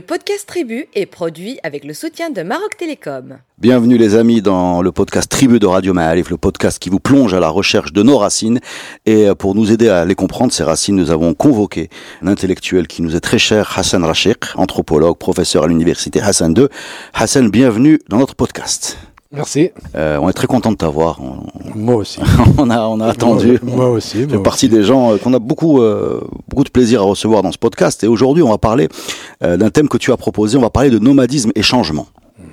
Le podcast Tribu est produit avec le soutien de Maroc Télécom. Bienvenue les amis dans le podcast Tribu de Radio Maalif, le podcast qui vous plonge à la recherche de nos racines. Et euh, pour nous aider à les comprendre, ces racines, nous avons convoqué un intellectuel qui nous est très cher, Hassan Rachik, anthropologue, professeur à l'université Hassan II. Hassan, bienvenue dans notre podcast. Merci. Euh, on est très content de t'avoir. On- Moi aussi. on a, on a attendu. Moi, moi aussi. Je fais partie aussi. des gens euh, qu'on a beaucoup, euh, beaucoup de plaisir à recevoir dans ce podcast. Et aujourd'hui, on va parler euh, d'un thème que tu as proposé. On va parler de nomadisme et changement.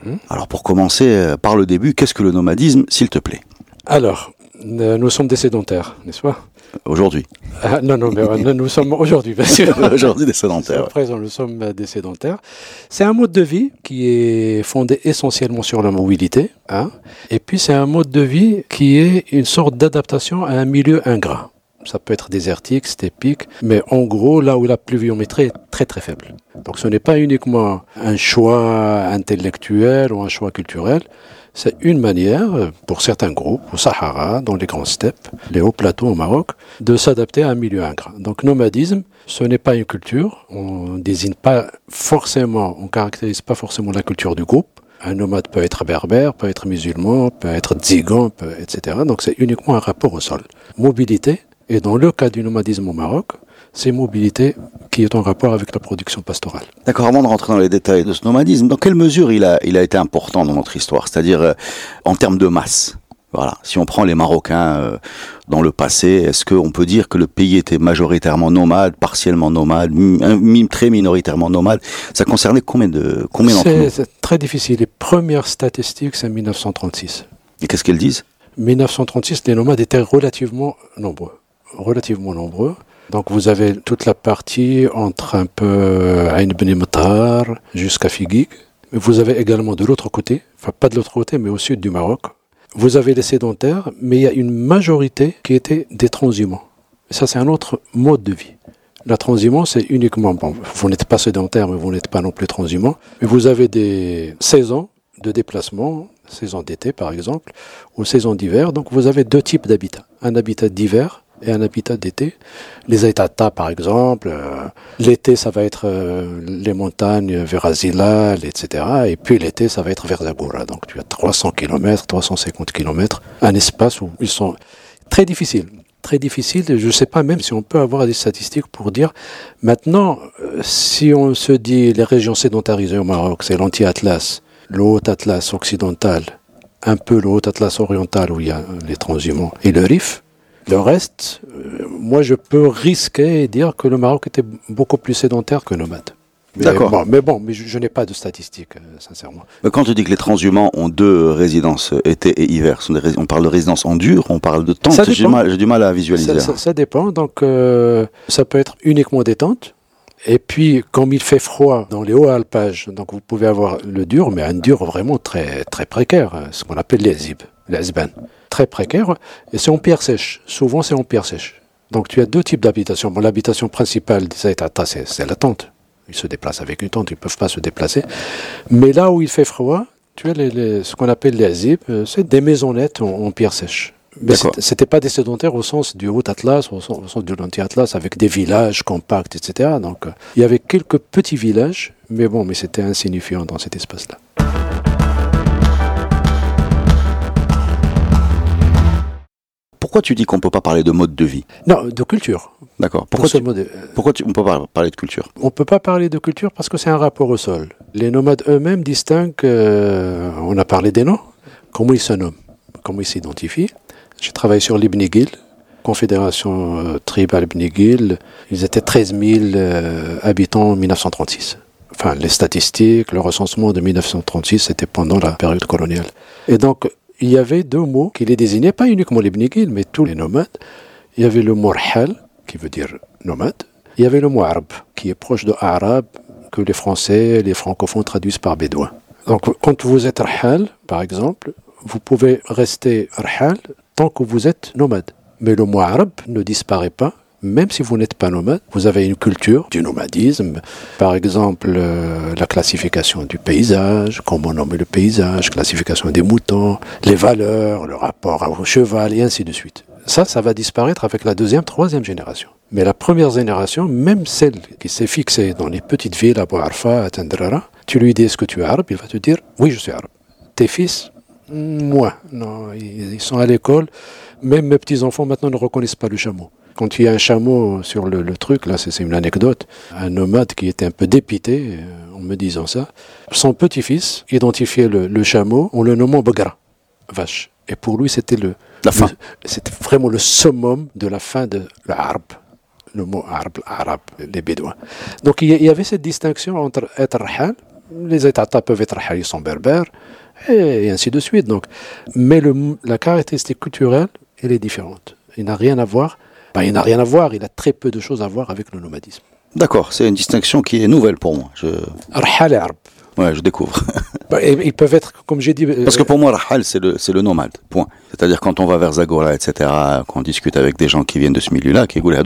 Mhm. Alors, pour commencer euh, par le début, qu'est-ce que le nomadisme, s'il te plaît, Alors, nous sommes des sédentaires, n'est-ce pas? Aujourd'hui Ah, Non, non, mais euh, nous, nous sommes aujourd'hui, bien sûr. Aujourd'hui, des À sédentaires. présent, nous sommes euh, des sédentaires. C'est un mode de vie qui est fondé essentiellement sur la mobilité. hein. Et puis, c'est un mode de vie qui est une sorte d'adaptation à un milieu ingrat. Ça peut être désertique, stépique, mais en gros, là où la pluviométrie est très très faible. Donc ce n'est pas uniquement un choix intellectuel ou un choix culturel, c'est une manière, pour certains groupes, au Sahara, dans les grands steppes, les hauts plateaux au Maroc, de s'adapter à un milieu ingrat. Donc nomadisme, ce n'est pas une culture, on désigne pas forcément, on caractérise pas forcément la culture du groupe. Un nomade peut être berbère, peut être musulman, peut être peut- etc. Donc c'est uniquement un rapport au sol. Mobilité, et dans le cas du nomadisme au Maroc, c'est mobilité qui est en rapport avec la production pastorale. D'accord, avant de rentrer dans les détails de ce nomadisme, dans quelle mesure il a, il a été important dans notre histoire C'est-à-dire euh, en termes de masse? Voilà. Si on prend les Marocains euh, dans le passé, est-ce qu'on peut dire que le pays était majoritairement nomade, partiellement nomade, très minoritairement nomade? Ça concernait combien de combien d'entre c'est très difficile. Les premières statistiques, c'est 1936. Et qu'est-ce qu'elles disent? 1936, les nomades étaient relativement nombreux. Relativement nombreux. Donc vous avez toute la partie entre un peu Ain Ben Mtar jusqu'à Figuig. Vous avez également de l'autre côté, enfin pas de l'autre côté, mais au sud du Maroc. Vous avez les sédentaires, mais il y a une majorité qui était des transhumants. Ça, c'est un autre mode de vie. La transhumance, c'est uniquement, bon, vous n'êtes pas sédentaire, mais vous n'êtes pas non plus transhumant. Mais vous avez des saisons de déplacement, saison d'été par exemple, ou saison d'hiver. Donc vous avez deux types d'habitats. Un habitat d'hiver et un habitat d'été. Les Aitata par exemple, euh, l'été ça va être euh, les montagnes vers Azilal, etc. Et puis l'été ça va être vers. Donc tu as 300 km, 350 km, un espace où ils sont très difficiles. Très difficile. Je ne sais pas même si on peut avoir des statistiques pour dire maintenant, euh, si on se dit les régions sédentarisées au Maroc, c'est l'anti-Atlas, le Haut-Atlas occidental, un peu le Haut-Atlas oriental où il y a les transhumants et le Rif. Le reste, euh, moi je peux risquer et dire que le Maroc était beaucoup plus sédentaire que nomade. D'accord. bon, mais bon, mais je, je n'ai pas de statistiques, euh, sincèrement. Mais Quand tu dis que les transhumants ont deux résidences, euh, été et hiver, on parle de résidence en dur, on parle de tente, Ça j'ai du, mal- j'ai du mal à visualiser. Ça, ça- ça dépend. Donc, euh, ça peut être uniquement des tentes. Et puis, comme il fait froid dans les hauts alpages, donc vous pouvez avoir le dur, mais un dur vraiment très, très précaire, ce qu'on appelle les zib, les. Très précaire. Et c'est en pierre sèche. Souvent, c'est en pierre sèche. Donc, tu as deux types d'habitation. Bon, l'habitation principale des Aïtata, c'est c'est la tente. Ils se déplacent avec une tente, ils ne peuvent pas se déplacer. Mais là où il fait froid, tu as les, les- ce qu'on appelle les zib, euh, c'est des maisonnettes en, en pierre sèche. Mais c'était pas des sédentaires au sens du haut Atlas, au sens, au sens de l'anti-Atlas, avec des villages compacts, etc. Donc, euh, il y avait quelques petits villages, mais bon, mais c'était insignifiant dans cet espace-là. Pourquoi tu dis qu'on peut pas parler de mode de vie Non, de culture. D'accord. Pour Pourquoi, ce tu, mode, euh, pourquoi tu, on peut pas parler de culture? On peut pas parler de culture parce que c'est un rapport au sol. Les nomades eux-mêmes distinguent, euh, on a parlé des noms, comment ils se nomment, comment ils s'identifient? J'ai travaillé sur l'Ibnigil, confédération euh, tribale Ibnigil. Ils étaient 13 000 euh, habitants en 1936. Enfin, les statistiques, le recensement de 1936, c'était pendant la période coloniale. Et donc, il y avait deux mots qui les désignaient, pas uniquement les Ibnigil, mais tous les nomades. Il y avait le mot Rhal, qui veut dire nomade. Il y avait le mot Arab, qui est proche de Arabe, que les Français, les francophones traduisent par bédouin. Donc, quand vous êtes Rhal, par exemple, vous pouvez rester Rhal tant que vous êtes nomade. Mais le mot arabe ne disparaît pas, même si vous n'êtes pas nomade. Vous avez une culture du nomadisme, par exemple euh, la classification du paysage, comment nommer le paysage, classification des moutons, les valeurs, le rapport au cheval, et ainsi de suite. Ça, ça va disparaître avec la deuxième, troisième génération. Mais la première génération, même celle qui s'est fixée dans les petites villes, à Bouarfa, à Tendrara, tu lui dis est-ce que tu es arabe, il va te dire oui, je suis arabe. Tes fils, moi, non, ils sont à l'école. Même mes petits-enfants maintenant ne reconnaissent pas le chameau. Quand il y a un chameau sur le, truc, là c'est une anecdote, un nomade qui était un peu dépité euh, en me disant ça, son petit-fils identifiait le, chameau en le nommant Bagra, vache. Et pour lui c'était le, la fin. C'était vraiment le summum de la fin de l'arbre le mot arabe, arabe, les Bédouins. Donc il y avait cette distinction entre être rahal, les États peuvent être rahal, ils sont berbères, et ainsi de suite. Donc. Mais le, la caractéristique culturelle, elle est différente. Il n'a rien à voir. Ben, il n'a rien à voir, il a très peu de choses à voir avec le nomadisme. D'accord, c'est une distinction qui est nouvelle pour moi. Je... Rahal et arab. Ouais, je découvre. Ben, ils peuvent être, comme j'ai dit. Euh, Parce que pour moi, Rahal, c'est le, le nomade, point. C'est-à-dire quand on va vers Zagora, etc., qu'on discute avec des gens qui viennent de ce milieu-là, qui goulent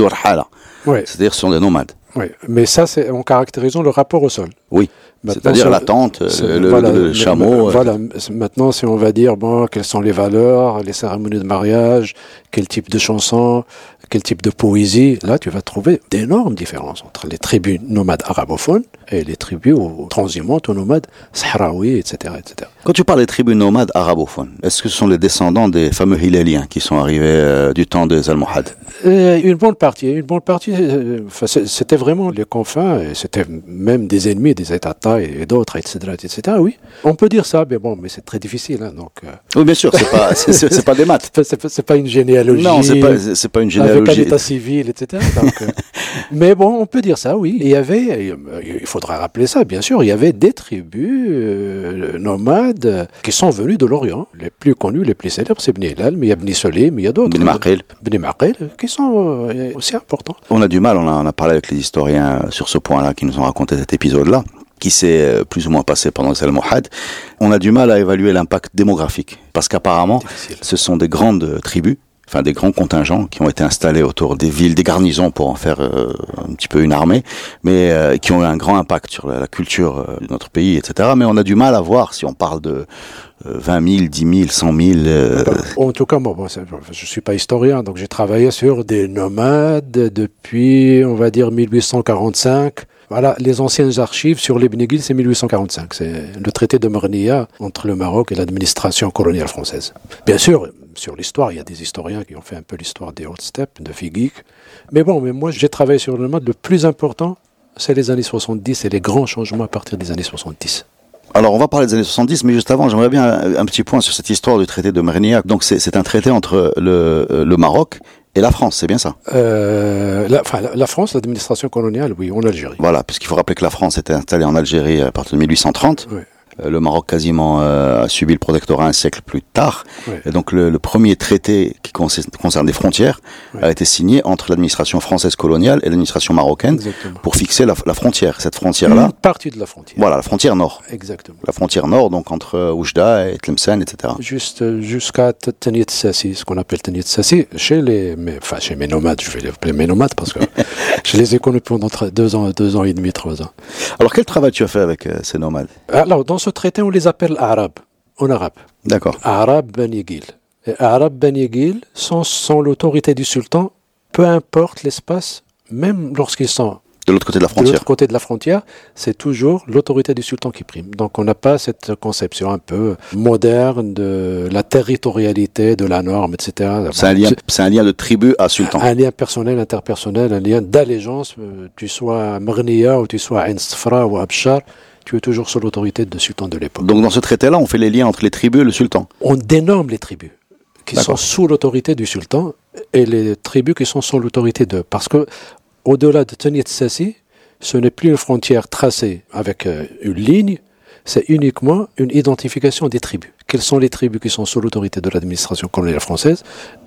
ouais. C'est-à-dire ce sont des nomades. Oui, mais ça, c'est en caractérisant le rapport au sol. Oui. C'est-à-dire la tente, le, chameau. Euh, voilà. Maintenant, si on va dire bon, quelles sont les valeurs, les cérémonies de mariage, quel type de chansons, quel type de poésie, là, tu vas trouver d'énormes différences entre les tribus nomades arabophones et les tribus transhumantes ou nomades sahraouis, etc., etc. Quand tu parles des tribus nomades arabophones, est-ce que ce sont les descendants des fameux Hilaliens qui sont arrivés euh, du temps des Almohades euh, Une bonne partie. Une bonne partie. c'était vraiment les confins, c'était même des ennemis des États et, d'autres, etc., etc. Oui, on peut dire ça, mais bon, mais c'est très difficile. Hein, donc, euh. Oui, bien sûr, c'est pas, c'est, pas des maths. C'est pas, une généalogie. Non, c'est pas, pas une généalogie. Avec un état civil, etc. Donc, euh. mais bon, on peut dire ça, oui. Il y avait, il faudra rappeler ça, bien sûr, il y avait des tribus euh, nomades qui sont venues de l'Orient. Les plus connus, les plus célèbres, c'est Bni mais il y a Bni mais il y a d'autres. Bni Maqil. Bni Maqil, qui sont aussi importants. On a du mal, on a, on a parlé avec les historiens sur ce point-là qui nous ont raconté cet épisode-là qui s'est euh, plus ou moins passé pendant les Almohades, on a du mal à évaluer l'impact démographique. Parce qu'apparemment, ce sont des grandes tribus, enfin des grands contingents qui ont été installés autour des villes, des garnisons pour en faire euh, un petit peu une armée, mais euh, qui ont eu un grand impact sur la, culture de notre pays, etc. Mais on a du mal à voir si on parle de 20 000, 10 000, 100 000. En tout cas, moi, bon, je suis pas historien, donc j'ai travaillé sur des nomades depuis, on va dire, 1845 voilà, les anciennes archives sur les Beniguil, c'est 1845. C'est le traité de Mornia entre le Maroc et l'administration coloniale française. Bien sûr, sur l'histoire, il y a des historiens qui ont fait un peu l'histoire des hautes steppes, de Figuig. Mais bon, mais moi, j'ai travaillé sur le mode. Le plus important, c'est les années 70 et les grands changements à partir des années 70. Alors, on va parler des années 70, mais juste avant, j'aimerais bien un, petit point sur cette histoire du traité de Mernia. Donc, c'est un traité entre le Maroc et la France, c'est bien ça? Euh, la, enfin, la, France, l'administration coloniale, oui, en Algérie. Voilà, puisqu'il faut rappeler que la France était installée en Algérie à partir de 1830. Oui. Euh, le Maroc quasiment euh, a subi le protectorat un siècle plus tard. Et donc le, premier traité qui concerne les frontières a été signé entre l'administration française coloniale et l'administration marocaine pour fixer la, frontière. Cette frontière-là. Une partie de la frontière. Voilà, la frontière nord. Exactement. La frontière nord, donc entre Oujda et Tlemcen, etc. Juste euh, jusqu'à Tanit Sassi, ce qu'on appelle Tanit Sassi, chez les, enfin chez mes nomades, je vais les appeler mes nomades parce que je les ai connus pendant deux ans, deux ans et demi, trois ans. Alors quel travail tu as fait avec ces nomades? Alors dans ce traité, on les appelle arabes, en arabe. D'accord. Arabes Benigil. Et Arabes Benigil sont, sont l'autorité du sultan, peu importe l'espace, même lorsqu'ils sont de l'autre côté de la frontière. De l'autre côté de la frontière, c'est toujours l'autorité du sultan qui prime. Donc on n'a pas cette conception un peu moderne de la territorialité, de la norme, etc. C'est un, lien, un lien de tribu à sultan. Un lien personnel, interpersonnel, un lien d'allégeance, euh, tu sois Mrnia ou tu sois Ain ou Abshar tu es toujours sous l'autorité du sultan de l'époque. Donc dans ce traité-là, on fait les liens entre les tribus et le sultan On dénomme les tribus qui sont sous l'autorité du sultan et les tribus qui sont sous l'autorité de. Parce que au-delà de Tanit Sassi, ce n'est plus une frontière tracée avec euh, une ligne, c'est uniquement une identification des tribus. Quelles sont les tribus qui sont sous l'autorité de l'administration coloniale française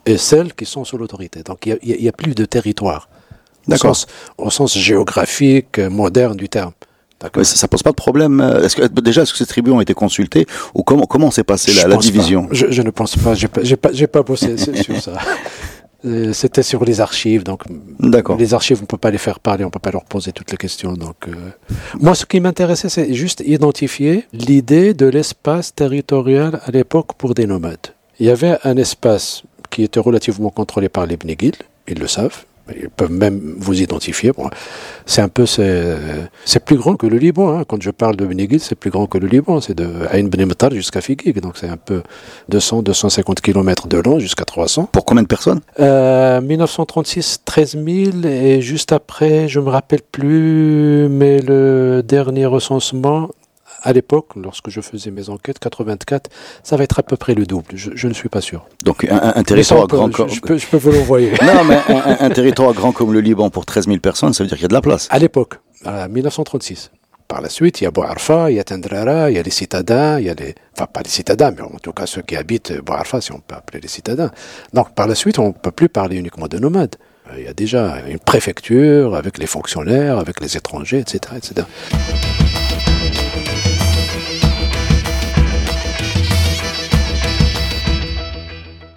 et celles qui sont sous l'autorité. Donc il n'y a, a, plus de territoire au sens, au sens géographique moderne du terme. Ça, pose pas de problème. Est-ce que déjà est-ce que ces tribus ont été consultées ou comment comment s'est passée la, la division je, ne pense pas. J'ai pas j'ai pas, bossé sur ça. Euh, c'était sur les archives, donc les archives, on peut pas les faire parler, on peut pas leur poser toutes les questions. Donc, euh, moi, ce qui m'intéressait, c'est juste identifier l'idée de l'espace territorial à l'époque pour des nomades. Il y avait un espace qui était relativement contrôlé par les Bnegil, ils le savent. Ils peuvent même vous identifier. Bon, c'est un peu, c'est plus grand que le Liban. Hein. Quand je parle de Beniguil, c'est plus grand que le Liban. C'est de Ain Benimatar jusqu'à Figig. Donc c'est un peu 200, 250 km de long jusqu'à 300. Pour combien de personnes? Euh, 1936, 13 000. Et juste après, je me rappelle plus, mais le dernier recensement, à l'époque, lorsque je faisais mes enquêtes, 84, ça va être à peu près le double. Je, ne suis pas sûr. Donc un, territoire grand comme... Je, peux, vous l'envoyer. non, mais un, territoire grand comme le Liban pour 13 000 personnes, ça veut dire qu'il y a de la place. À l'époque, en 1936. Par la suite, il y a Bouarfa, il y a Tendrara, il y a les citadins, il y a les... Enfin, pas les citadins, mais en tout cas ceux qui habitent Bouarfa, si on peut appeler les citadins. Donc par la suite, on ne peut plus parler uniquement de nomades. Euh, il y a déjà une préfecture avec les fonctionnaires, avec les étrangers, etc. etc.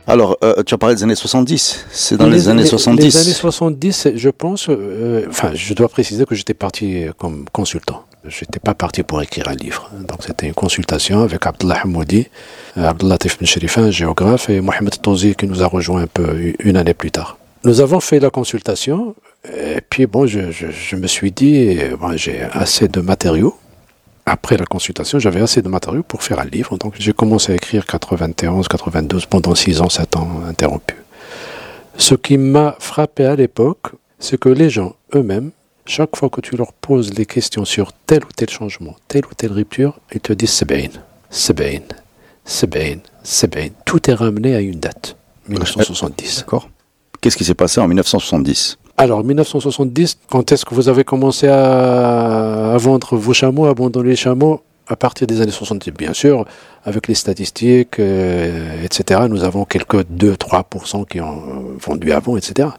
Alors, euh, tu as parlé des années 70. C'est dans les, années 70. Les années 70, je pense. Euh, enfin, je dois préciser que j'étais parti comme consultant. Je n'étais pas parti pour écrire un livre. Donc, c'était une consultation avec Abdullah Hamoudi, euh, Abdullah Tif Ben géographe, et Mohamed Tozi, qui nous a rejoint un peu une année plus tard. Nous avons fait la consultation, et puis bon, je, je, je me suis dit, bon, j'ai assez de matériaux après la consultation, j'avais assez de matériaux pour faire un livre. Donc j'ai commencé à écrire 91, 92, pendant 6 ans, 7 ans interrompus. Ce qui m'a frappé à l'époque, c'est que les gens eux-mêmes, chaque fois que tu leur poses des questions sur tel ou tel changement, telle ou telle rupture, ils te disent c'est bien, c'est bien, c'est bien, c'est bien. Tout est ramené à une date, 1970. D'accord. Qu'est-ce qui s'est passé en 1970 alors, 1970, quand est-ce que vous avez commencé à, vendre vos chameaux, à abandonner les chameaux? À partir des années 70, bien sûr, avec les statistiques, euh, etc. Nous avons quelques 2-3% qui ont vendu avant, etc.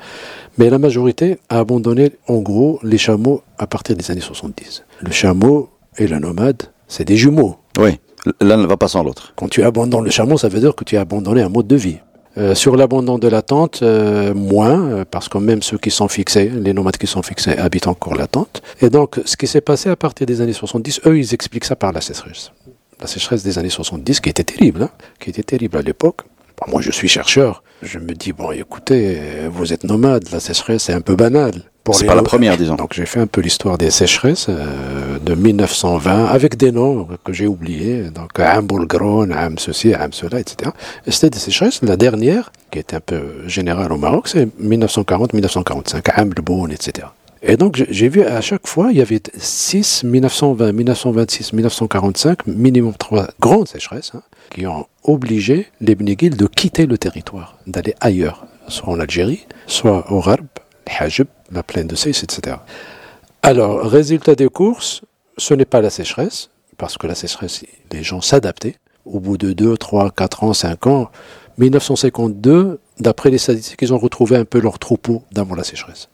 Mais la majorité a abandonné, en gros, les chameaux à partir des années 70. Le chameau et la nomade, c'est des jumeaux. Oui, l'un ne va pas sans l'autre. Quand tu abandonnes le chameau, ça veut dire que tu as abandonné un mode de vie. Euh, sur l'abandon de la tente, euh, moins, euh, parce que même ceux qui sont fixés, les nomades qui sont fixés, habitent encore la tente. Et donc, ce qui s'est passé à partir des années 70, eux, ils expliquent ça par la sécheresse. La sécheresse des années 70, qui était terrible, hein, qui était terrible à l'époque. moi, je suis chercheur. Je me dis, bon, écoutez, vous êtes nomade, la sécheresse, c'est un peu banal. C'est pas la première, disons. Donc j'ai fait un peu l'histoire des sécheresses euh, de 1920 avec des noms que j'ai oubliés. Donc Amboulgron, Am ceci, Am cela, etc. Et c'était des sécheresses. La dernière, qui était un peu générale au Maroc, c'est 1940-1945, Am etc. Et donc j'ai vu à chaque fois, il y avait 6, 1920, 1926, 1945, minimum trois grandes sécheresses hein, qui ont obligé les Bnegil de quitter le territoire, d'aller ailleurs, soit en Algérie, soit au Gharb, La plaine de Seis, etc. Alors, résultat des courses, ce n'est pas la sécheresse, parce que la sécheresse, les gens s'adaptaient. Au bout de 2, 3, 4 ans, 5 ans, 1952, d'après les statistiques, ils ont retrouvé un peu leur troupeau d'avant la sécheresse.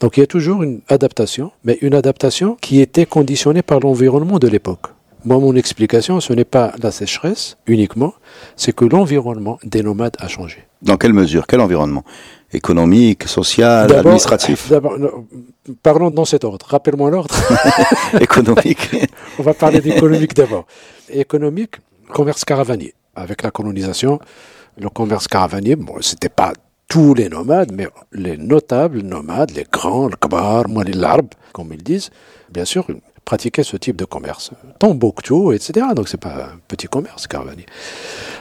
Donc il y a toujours une adaptation, mais une adaptation qui était conditionnée par l'environnement de l'époque. Moi, mon explication, ce n'est pas la sécheresse uniquement, c'est que l'environnement des nomades a changé. Dans quelle mesure? Quel environnement? Économique, social, administratif Parlons dans cet ordre. Rappelle-moi l'ordre. économique. On va parler d'économique d'abord. Économique, commerce caravanier. Avec la colonisation, le commerce caravanier, bon, c'était pas tous les nomades, mais les notables nomades, les grands, le kabar, les larb, comme ils disent, bien sûr, pratiquaient ce type de commerce. Tombouctou, etc. Donc c'est pas un petit commerce caravanier.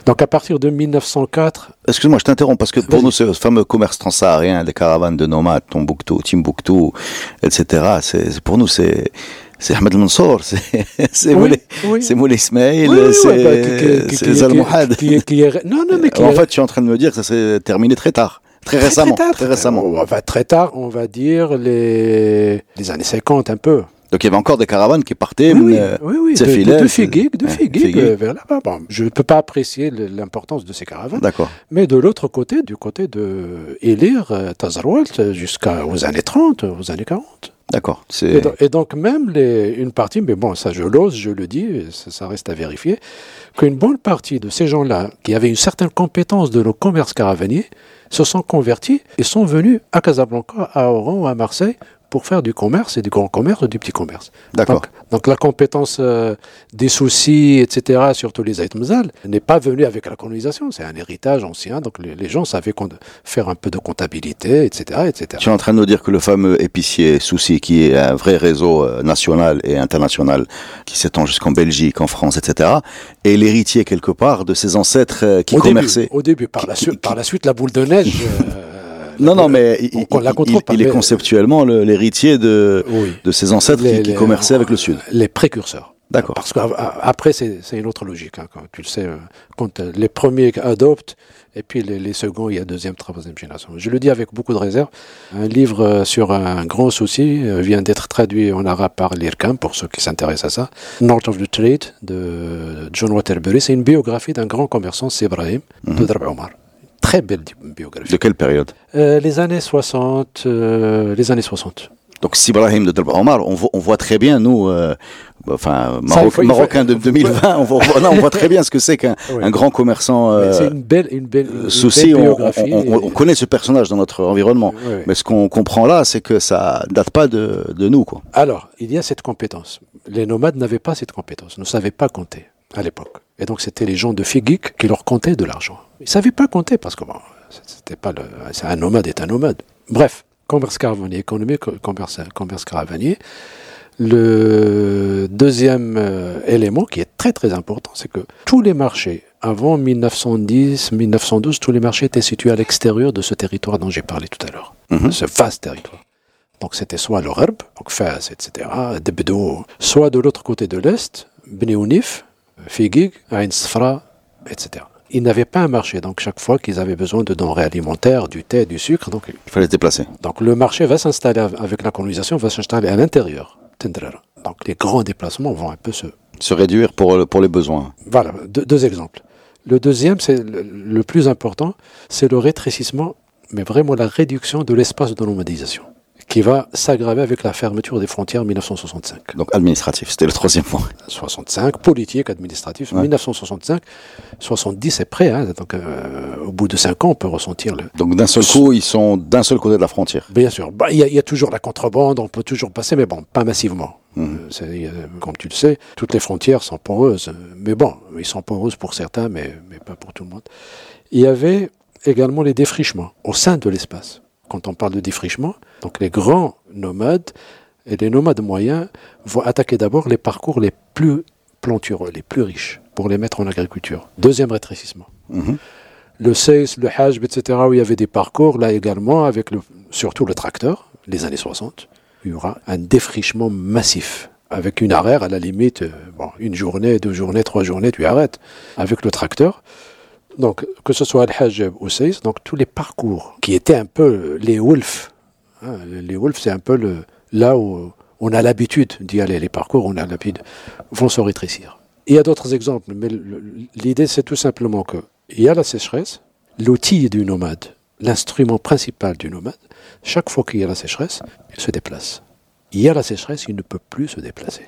Donc à partir de 1904... Excuse-moi, je t'interromps, parce que pour nous, ce fameux commerce transsaharien, les caravanes de nomades, Tombouctou, Timbuktu, etc., c'est, pour nous, c'est... C'est Ahmed Mansour, c'est Moulay, c'est Moulay Ismail, c'est Zalmouhad. Non, non, mais qui En fait, tu es en train de me dire que ça s'est terminé très tard. Très, récemment. Très, très récemment. Va très tard, on va dire les, les années 50 un peu. Donc il y avait encore des caravanes qui partaient. Oui, euh, oui, oui, de, de, de Figuig, de Figuig, euh, vers là-bas. Bon, je ne peux pas apprécier l'importance de ces caravanes. D'accord. Mais de l'autre côté, du côté de Elir, euh, Tazarwalt, jusqu'aux années 30, aux années 40. D'accord. Et, et, donc même les, une partie, mais bon, ça je l'ose, je le dis, ça, ça reste à vérifier, qu'une bonne partie de ces gens-là, qui avaient une certaine compétence de nos commerces caravaniers, se sont convertis et sont venus à Casablanca, à Oran, à Marseille, pour faire du commerce et du grand commerce ou du petit commerce. D'accord. Donc, donc la compétence euh, des soucis, etc., surtout les Aïtmzal, n'est pas venue avec la colonisation. C'est un héritage ancien. Donc les, les gens savaient qu'on- faire un peu de comptabilité, etc., etc. Tu es en train de nous dire que le fameux épicier Souci, qui est un vrai réseau euh, national et international, qui s'étend jusqu'en Belgique, en France, etc., est l'héritier quelque part de ses ancêtres euh, qui au commerçaient. Début, au début, par, la, Qui- suite, qui- la suite, la boule de neige. euh, Non, non, mais il, on la il- contrôle il- pas, il est conceptuellement le- l'héritier de, Oui. de ses ancêtres Les- qui, qui les- commerçaient avec le Sud. Les précurseurs. D'accord. Parce qu'après, c'est c'est une autre logique. hein, quand tu le sais, euh, quand euh, les premiers adoptent, et puis les, les seconds, il y a deuxième, troisième génération. Je le dis avec beaucoup de réserve. Un livre euh, sur un grand souci vient d'être traduit en arabe par l'IRCAM, pour ceux qui s'intéressent à ça. North of the Trade de John Waterbury. C'est une biographie d'un grand commerçant, c'est Ibrahim, de Darb Omar. Très belle biographie. De quelle période? Euh, les années 60, euh, les années 60. Donc, Sibrahim de Delb Omar, on voit, on voit très bien, nous, euh, enfin, Ça, Maroc- faut- Marocains de 2020, on voit, on voit- non, on voit très bien ce que c'est qu'un Oui. grand commerçant. Euh, c'est une belle, une belle, une souci, belle on, biographie. on- on- on connaît ce personnage dans notre environnement. Oui, oui. Mais ce qu'on comprend là, c'est que ça date pas de, de nous, quoi. Alors, il y a cette compétence. Les nomades n'avaient pas cette compétence, ne savaient pas compter à l'époque. Et donc, c'était les gens de Figik qui leur comptaient de l'argent. Ils ne savaient pas compter parce que bon, c'était pas le, un nomade est un nomade. Bref, commerce caravanier économique, commerce, commerce caravanier. Le deuxième euh, élément qui est très très important, c'est que tous les marchés avant 1910, 1912, tous les marchés étaient situés à l'extérieur de ce territoire dont j'ai parlé tout à l'heure, Mhm. ce vaste territoire. Donc c'était soit le donc Fès, etc., Debdo, soit de l'autre côté de l'Est, Bni Figig, Ain Sfra, etc. Ils n'avaient pas un marché, donc chaque fois qu'ils avaient besoin de denrées alimentaires, du thé, du sucre, donc, Il fallait se déplacer. donc le marché va s'installer av- avec la colonisation, va s'installer à l'intérieur. Donc les grands déplacements vont un peu se, Se réduire pour, pour les besoins. voilà, deux, deux exemples. Le deuxième, c'est le, le plus important, c'est le rétrécissement, mais vraiment la réduction de l'espace de nomadisation, qui va s'aggraver avec la fermeture des frontières en 1965. Donc, administratif, c'était le troisième point. 65, politique, administratif, Ouais. 1965, 70 c'est prêt, hein, donc euh, au bout de 5 ans on peut ressentir le... Donc, d'un seul coup, ils sont d'un seul côté de la frontière. Bien sûr, bah, il y, a- il y a toujours la contrebande, on peut toujours passer, mais bon, pas massivement. C'est- euh, comme tu le sais, toutes les frontières sont poreuses, mais bon, ils sont poreuses pour certains, mais, mais pas pour tout le monde. Il y avait également les défrichements au sein de l'espace. Quand on parle de défrichement, donc les grands nomades et les nomades moyens vont attaquer d'abord les parcours les plus plantureux, les plus riches, pour les mettre en agriculture. Deuxième rétrécissement. Mhm. Le Seis, le Hajj, etc., où il y avait des parcours, là également, avec le, surtout le tracteur, les années 60, il y aura un défrichement massif. Avec une arrêt, à la limite, euh, bon, une journée, deux journées, trois journées, tu arrêtes. Avec le tracteur, donc, que ce soit Al-Hajj ou Seis, donc tous les parcours qui étaient un peu les Wolf. hein, les Wolf, c'est un peu là où on a l'habitude d'y aller. Les parcours, on a l'habitude, vont se rétrécir. Il y a d'autres exemples, mais l'idée, c'est tout simplement que il y a la sécheresse, l'outil du nomade, l'instrument principal du nomade, chaque fois qu'il y a la sécheresse, il se déplace. Il y a la sécheresse, il ne peut plus se déplacer.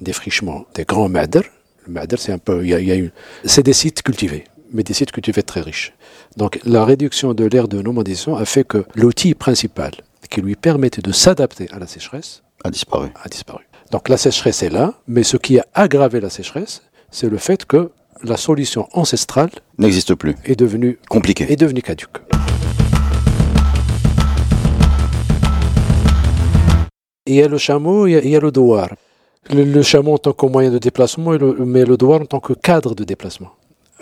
Défrichement des grands madrs. Le madr, c'est un peu, il y a- il y a une- c'est des sites cultivés, mais des sites cultivés très riches. Donc la réduction de l'ère de nomadisation a fait que l'outil principal qui lui permettait de s'adapter à la sécheresse A disparu. a disparu. Donc la sécheresse est là, mais ce qui a aggravé la sécheresse, c'est le fait que la solution ancestrale N'existe plus. est devenue, Compliqué. est devenue caduque. Il y a le chameau, il y a, il y a le douar. Le, le chameau en tant que moyen de déplacement, mais le douar en tant que cadre de déplacement.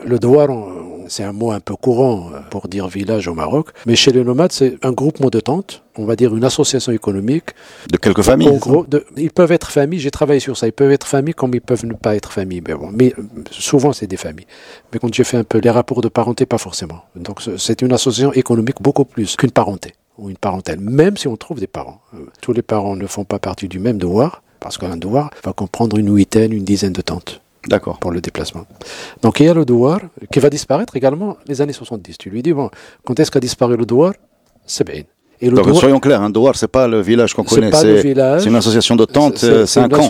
Le douar, on- c'est un mot un peu courant euh, pour dire village au Maroc, mais chez les nomades, c'est un groupement de tentes, on va dire une association économique De quelques familles. en gros, de- ils peuvent être familles, j'ai travaillé sur ça, ils peuvent être familles comme ils peuvent ne pas être familles. Mais, bon, mais euh, souvent, c'est des familles. Mais quand j'ai fait un peu les rapports de parenté, pas forcément. Donc c'est- c'est une association économique beaucoup plus qu'une parenté ou une parentèle, même si on trouve des parents. Euh, Tous les parents ne font pas partie du même devoir, parce qu'un devoir va comprendre une huitaine, une dizaine de tentes D'accord. pour le déplacement. Donc il y a le douar qui va disparaître également les années 70. Tu lui dis, bon, quand est-ce qu'a disparu le douar? C'est bien. Et le Donc, douar- soyons clairs, un douar, c'est pas le village qu'on connaît. C'est une association de tentes, C'est- euh, un une camp,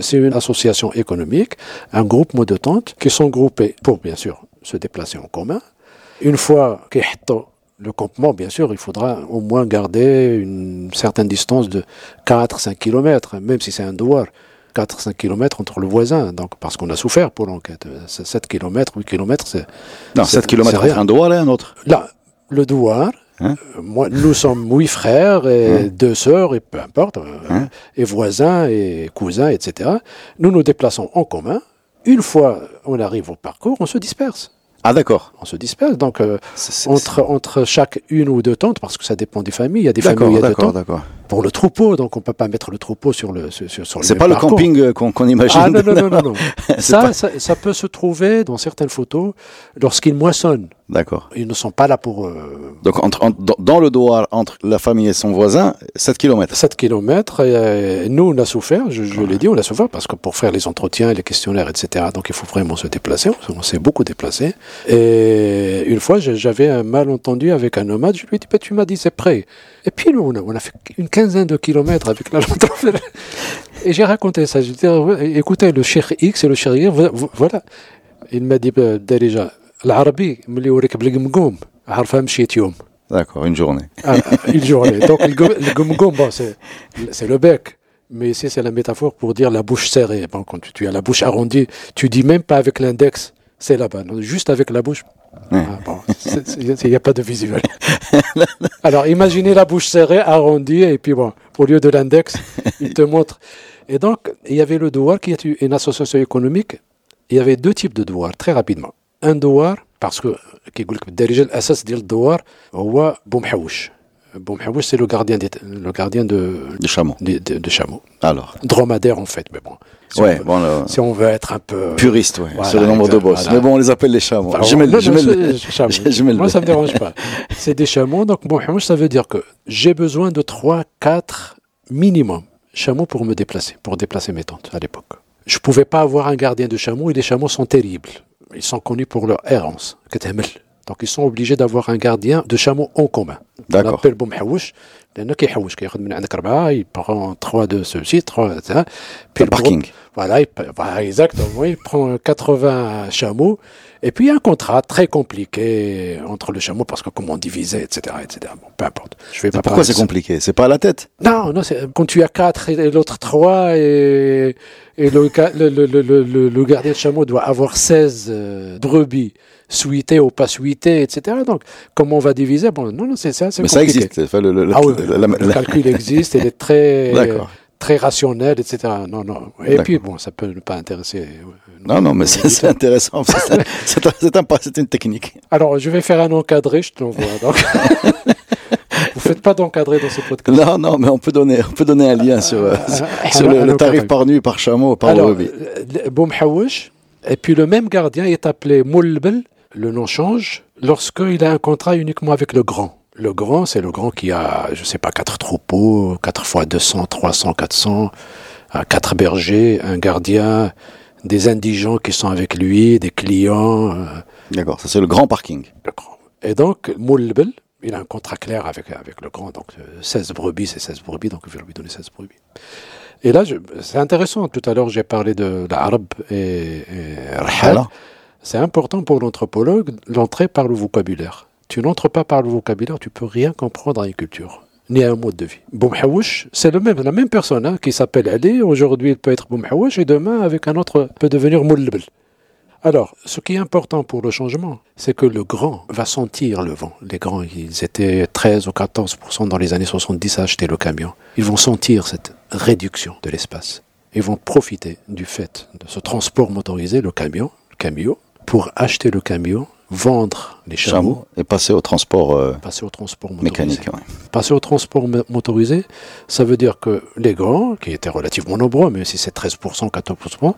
C'est une association économique, un groupement de tentes qui sont groupés pour, bien sûr, se déplacer en commun. Une fois que Le campement, bien sûr, il faudra au moins garder une certaine distance de 4-5 km, même si c'est un douar. 4-5 km entre le voisin, donc, parce qu'on a souffert pour l'enquête. 7 km, 8 km, c'est. Non, 7 km entre un douar et un autre. Là, le douar, Hein euh, moi, nous sommes huit frères et deux sœurs, et peu importe, euh, Hein et voisins et cousins, etc. Nous nous déplaçons en commun. Une fois on arrive au parcours, on se disperse. Ah, d'accord. On se disperse. Donc, euh, entre, entre chaque une ou deux tentes, parce que ça dépend des familles, il y a des familles il y a deux d'accord, d'accord. Pour le troupeau, donc on peut pas mettre le troupeau sur le sur, sur- le C'est pas le camping euh, qu'on imagine. Ah non, non, non, non. ça, ça, ça peut se trouver dans certaines photos lorsqu'ils moissonnent. D'accord. Ils ne sont pas là pour euh, Donc, entre, dans, le douar, entre la famille et son voisin, 7 km. 7 km. Et, nous, on a souffert, je, je l'ai dit, on a souffert parce que pour faire les entretiens, les questionnaires, etc., donc il faut vraiment se déplacer. On, on s'est beaucoup déplacé. Et une fois, j'avais un malentendu avec un nomade. Je lui ai dit, bah, tu m'as dit c'est prêt. Et puis, nous, on a, on a fait une quinzaine de kilomètres avec la lampe Et j'ai raconté ça. J'ai dit, euh, écoutez, le cheikh X et le cheikh Y, voilà. Il m'a dit, bah, déjà, l'arabi, D'accord, une journée. Ah, une journée. Donc, le gomgom, bon, c'est le bec. Mais ici, c'est la métaphore pour dire la bouche serrée. Bon, quand tu as la bouche arrondie, tu dis même pas avec l'index, c'est là-bas. Juste avec la bouche, ah, il n'y a pas de visuel. Alors imaginez la bouche serrée, arrondie, et puis bon, au lieu de l'index, il te montre. Et donc, il y avait le douar qui est une association économique. Il y avait deux types de douar, très rapidement. Un douar, parce que, qui dit le douar, c'est euh, Boumhaouis, c'est le gardien des, le gardien de, chameaux. De, de. Alors. Dromadaire, en fait, mais bon. Si, ouais, on, veut, si on veut être un peu. Euh, puriste, ouais, voilà, sur le nombre de bosses. Mais bon, on les appelle les chameaux. Enfin, je mets le. Moi, ça ne me dérange pas. c'est des chameaux, donc Boumhaouis, ça veut dire que j'ai besoin de 3, 4 minimum chameaux pour me déplacer, pour déplacer mes tentes à l'époque. Je ne pouvais pas avoir un gardien de chameaux et les chameaux sont terribles. Ils sont connus pour leur errance. كتهمل. Donc, ils sont obligés d'avoir un gardien de chameaux en commun. On D'accord. appelle بومحوش لأنه كيحوش كياخذ من عندك أربعة il prend 3 de ceux-ci 3 ça. Puis Un le parking. groupe- voilà, il, peut- voilà, exactement. Il prend 80 chameaux. Et puis, il y a un contrat très compliqué entre le chameau, parce que comment on divisait, etc., etc. Bon, peu importe. Je vais pas Pourquoi parler c'est de ça. compliqué C'est pas à la tête Non, non, c'est quand tu as 4 et l'autre 3 et, et le, ga- le, le, le, le- le- le gardien de chameau doit avoir 16 euh, brebis suitées ou pas suitées, etc. Donc, comment on va diviser? Bon, non, non, c'est ça, c'est Mais ça compliqué. existe. Enfin, le, le- Ah oui, la- la- le la- calcul existe, il est très, très rationnel, etc. Non, non. Et puis, bon, ça peut ne pas intéresser. euh, Non, non, mais c'est intéressant. C'est un- une technique. Alors, je vais faire un encadré, je te l'envoie. Donc, vous faites pas d'encadré dans ce podcast. Non, non, mais on peut donner, on peut donner un lien sur, euh, Ah, sur le, tarif par nuit, par chameau, par brebis. euh, Boumhaouch, et puis le même gardien est appelé Moulbel, le nom change, lorsqu'il a un contrat uniquement avec le grand. Le grand, c'est le grand qui a, je sais pas, quatre troupeaux, 4 fois 200, 300, 400, euh, quatre bergers, un gardien, des indigents qui sont avec lui, des clients. euh, D'accord, ça c'est le grand parking. le grand. Et donc, Moulbel, il a un contrat clair avec, avec le grand. Donc, euh, 16 brebis, c'est 16 brebis, donc je vais lui donner 16 brebis. Et là, c'est intéressant. Tout à l'heure, j'ai parlé de l'arabe et, et rahal. C'est important pour l'anthropologue l'entrée par le vocabulaire. Tu n'entres pas par le vocabulaire, tu peux rien comprendre à une culture, ni à un mode de vie. Boumhaouch, c'est même, la même personne hein, qui s'appelle Ali. Aujourd'hui, il peut être Boumhaouch et demain, avec un autre, peut devenir Moulbel. Alors, ce qui est important pour le changement, c'est que le grand va sentir le vent. Les grands, ils étaient 13 ou 14 dans les années 70 à acheter le camion. Ils vont sentir cette réduction de l'espace. Ils vont profiter du fait de ce transport motorisé, le camion, le camion, pour acheter le camion, vendre les chameaux, Chameau et passer au transport euh, passer au transport mécanique. ouais. Passer au transport mo- motorisé, ça veut dire que les grands, qui étaient relativement nombreux, même si c'est 13%, 14%,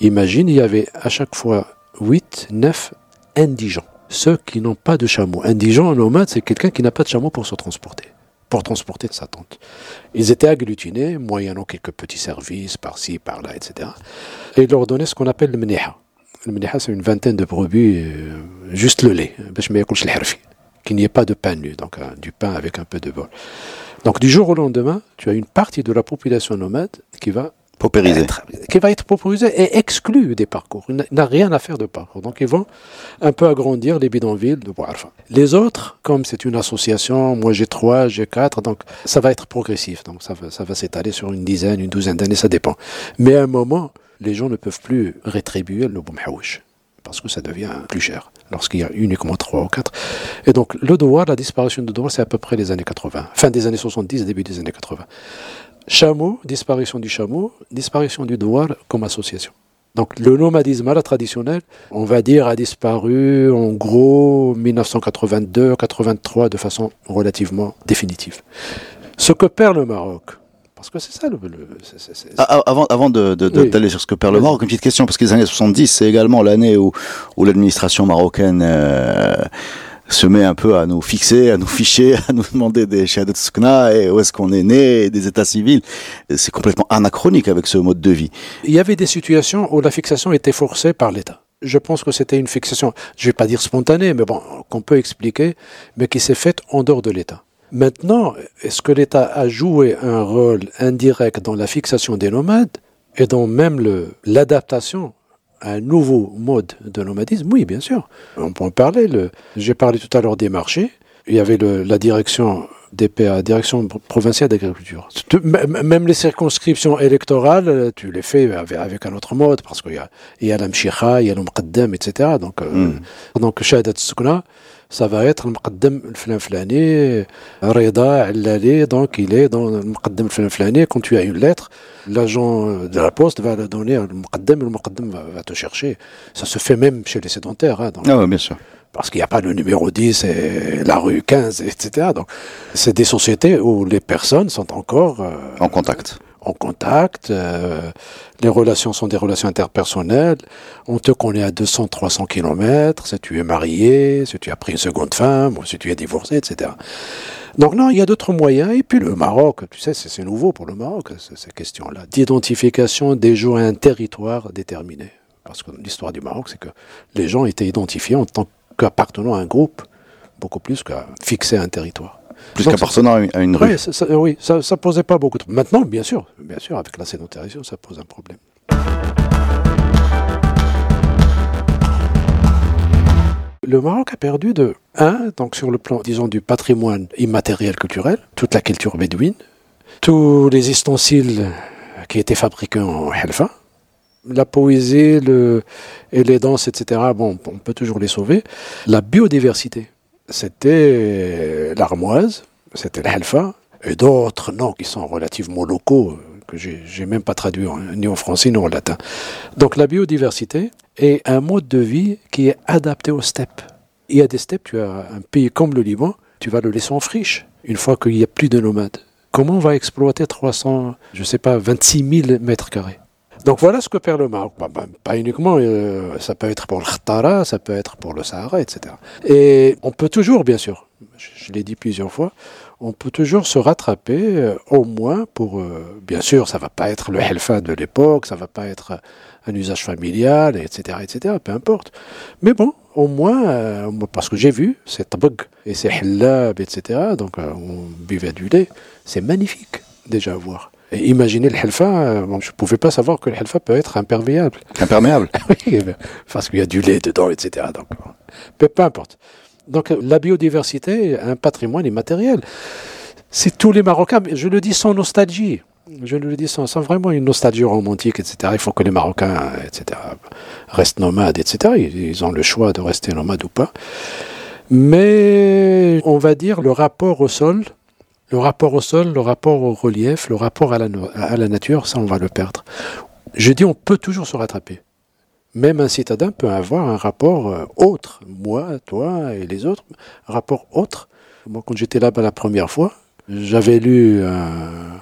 imagine, il y avait à chaque fois 8, 9 indigents. Ceux qui n'ont pas de chameau. Indigent, nomade, c'est quelqu'un qui n'a pas de chameau pour se transporter, pour transporter sa tente. Ils étaient agglutinés, moyennant quelques petits services par-ci, par-là, etc. Et ils leur donnaient ce qu'on appelle le mniha. Le mniha, c'est une vingtaine de brebis, euh, juste le lait, باش ما ياكلش الحرفي. qu'il n'y ait pas de pain nu, donc euh, du pain avec un peu de bol. Donc du jour au lendemain, tu as une partie de la population nomade qui va Paupérisé. être- qui va être paupérisé et exclu des parcours. Il n'a- il n'a rien à faire de parcours. Donc ils vont un peu agrandir les bidonvilles de Bouarfa. Les autres, comme c'est une association, moi j'ai trois, j'ai quatre, donc ça va être progressif. Donc ça va, ça va s'étaler sur une dizaine, une douzaine d'années, ça dépend. Mais à un moment, les gens ne peuvent plus rétribuer le Boumhaouch parce que ça devient plus cher lorsqu'il y a uniquement trois ou quatre. Et donc le Douar, la disparition du Douar, c'est à peu près les années 80, fin des années 70, début des années 80. Chameau, disparition du chameau, disparition du douar comme association. Donc le nomadisme à la traditionnelle, on va dire, a disparu en gros 1982-83 de façon relativement définitive. Ce que perd le Maroc, parce que c'est ça le... ah, avant avant de, de, de- Oui. d'aller sur ce que perd le. Maroc, une petite question, parce que les années 70, c'est également l'année où, où l'administration marocaine euh, se met un peu à nous fixer, à nous ficher, à nous demander des shahadat soukna et où est-ce qu'on est né, et des états civils. C'est complètement anachronique avec ce mode de vie. Il y avait des situations où la fixation était forcée par l'État. Je pense que c'était une fixation, je vais pas dire spontanée, mais bon, qu'on peut expliquer, mais qui s'est faite en dehors de l'État. Maintenant, est-ce que l'État a joué un rôle indirect dans la fixation des nomades et dans même l'adaptation à un nouveau mode de nomadisme? Oui, bien sûr. On peut en parler. le- J'ai parlé tout à l'heure des marchés. Il y avait le- la direction DPA, direction pro- provinciale d'agriculture. Même les circonscriptions électorales, euh, tu les fais avec, un autre mode, parce qu'il y a, il y a il y a le mqaddam, etc. Donc, Mm. donc shahadat sukna, ça va être le mqaddam le flan flani, Reda Allali, donc il est dans le mqaddam le flan flani. Quand tu as une lettre, l'agent euh, de la poste va te chercher. Ça se fait même chez les sédentaires. Hein, Ah ouais, bien sûr. parce qu'il n'y a pas le numéro 10 et la rue 15, etc. Donc, c'est des sociétés où les personnes sont encore euh, En contact. En contact, euh, les relations sont des relations interpersonnelles, on te connaît à 200, 300 kilomètres, si tu es marié, si tu as pris une seconde femme, ou si tu es divorcé, etc. Donc non, il y a d'autres moyens. Et puis le Maroc, tu sais, c'est nouveau pour le Maroc, c- ces questions-là, d'identification des gens à un territoire déterminé. Parce que l'histoire du Maroc, c'est que les gens étaient identifiés en tant qu'appartenant à un groupe, beaucoup plus qu'à fixer un territoire. Plus qu'appartenant à une- rue. Oui, ça, oui, ça, ça posait pas beaucoup de Maintenant, bien sûr, bien sûr, avec la sédentarisation, ça pose un problème. Le Maroc a perdu de 1, donc sur le plan, disons, du patrimoine immatériel culturel, toute la culture bédouine, tous les ustensiles qui étaient fabriqués en Helfa, la poésie le, et les danses, etc., bon, on peut toujours les sauver. La biodiversité, c'était l'armoise, c'était Helfa, et d'autres noms qui sont relativement locaux, euh, que j'ai même pas traduit ni en français ni en latin. Donc la biodiversité est un mode de vie qui est adapté aux steppes. Il y a des steppes, tu as un pays comme le Liban, tu vas le laisser en friche une fois qu'il n'y a plus de nomades. Comment on va exploiter 300, je sais pas, 26 000 mètres carrés? Donc voilà ce que perd le Maroc. Bah, bah, pas uniquement, euh, ça peut être pour le Khtara, ça peut être pour le Sahara, etc. Et on peut toujours, bien sûr, je, l'ai dit plusieurs fois, on peut toujours se rattraper, euh, au moins pour, euh, bien sûr, ça va pas être le Helfa de l'époque, ça va pas être un usage familial, etc., etc., peu importe. Mais bon, au moins, moi, parce que j'ai vu, c'est tabag et c'est hillab, etc., donc on buvait du lait, c'est magnifique déjà à voir. Imaginez le helfa, euh, bon, je ne pouvais pas savoir que le helfa peut être imperméable. Imperméable. Oui, parce qu'il y a du lait dedans, etc. Donc, peu, peu importe. Donc la biodiversité, un patrimoine immatériel. C'est tous les Marocains, je le dis sans nostalgie. Je le dis sans, sans vraiment une nostalgie romantique, etc. Il faut que les Marocains, etc., restent nomades, etc. Ils ont le choix de rester nomades ou pas. Mais on va dire le rapport au sol, le rapport au sol, le rapport au relief, le rapport à la, nature, ça on va le perdre. Je dis on peut toujours se rattraper. Même un citadin peut avoir un rapport euh, autre, moi, toi et les autres, un rapport autre. Moi, quand j'étais là-bas la première fois, j'avais lu euh,